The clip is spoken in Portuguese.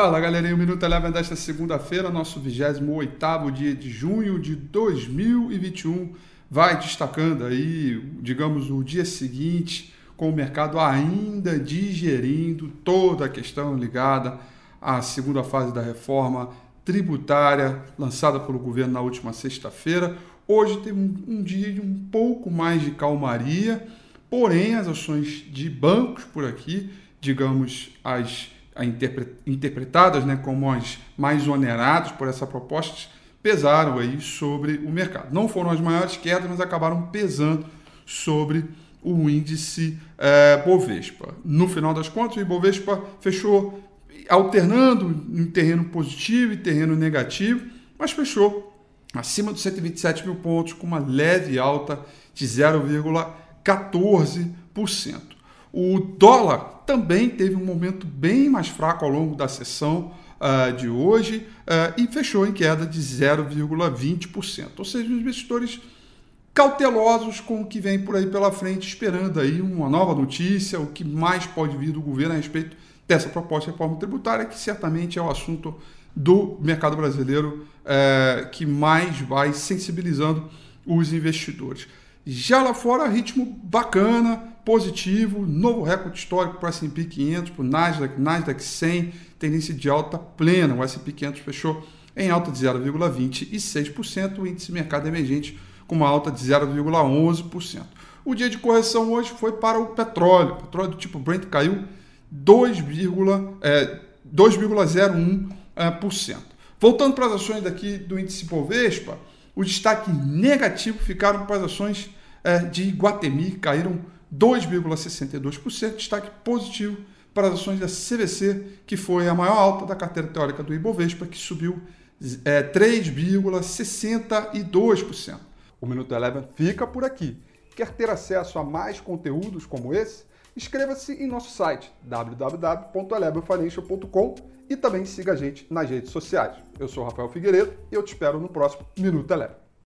Fala galerinha, o Minuto Eleven desta segunda-feira, nosso 28 dia de junho de 2021, vai destacando aí, digamos, o dia seguinte, com o mercado ainda digerindo toda a questão ligada à segunda fase da reforma tributária lançada pelo governo na última sexta-feira. Hoje tem um, um dia de um pouco mais de calmaria, porém as ações de bancos por aqui, digamos, as interpretadas né, como as mais oneradas por essa proposta, pesaram aí sobre o mercado. Não foram as maiores quedas, mas acabaram pesando sobre o índice é, Bovespa. No final das contas, o Ibovespa fechou alternando em terreno positivo e terreno negativo, mas fechou acima dos 127 mil pontos com uma leve alta de 0,14%. O dólar também teve um momento bem mais fraco ao longo da sessão uh, de hoje uh, e fechou em queda de 0,20%. Ou seja, os investidores cautelosos com o que vem por aí pela frente, esperando aí uma nova notícia, o que mais pode vir do governo a respeito dessa proposta de reforma tributária, que certamente é o assunto do mercado brasileiro uh, que mais vai sensibilizando os investidores. Já lá fora, ritmo bacana, positivo, novo recorde histórico para o S&P 500, para o Nasdaq, Nasdaq 100, tendência de alta plena. O S&P 500 fechou em alta de 0,26%, o índice mercado emergente com uma alta de 0,11%. O dia de correção hoje foi para o petróleo. O petróleo do tipo Brent caiu 2,01%. É, 2,01%. Voltando para as ações daqui do índice Bovespa, o destaque negativo ficaram para as ações é, de Guatemi, caíram 2,62%, destaque positivo para as ações da CVC, que foi a maior alta da carteira teórica do Ibovespa, que subiu é, 3,62%. O Minuto Eleven fica por aqui. Quer ter acesso a mais conteúdos como esse? Inscreva-se em nosso site www.elevenfinancial.com e também siga a gente nas redes sociais. Eu sou Rafael Figueiredo e eu te espero no próximo Minuto Eleven.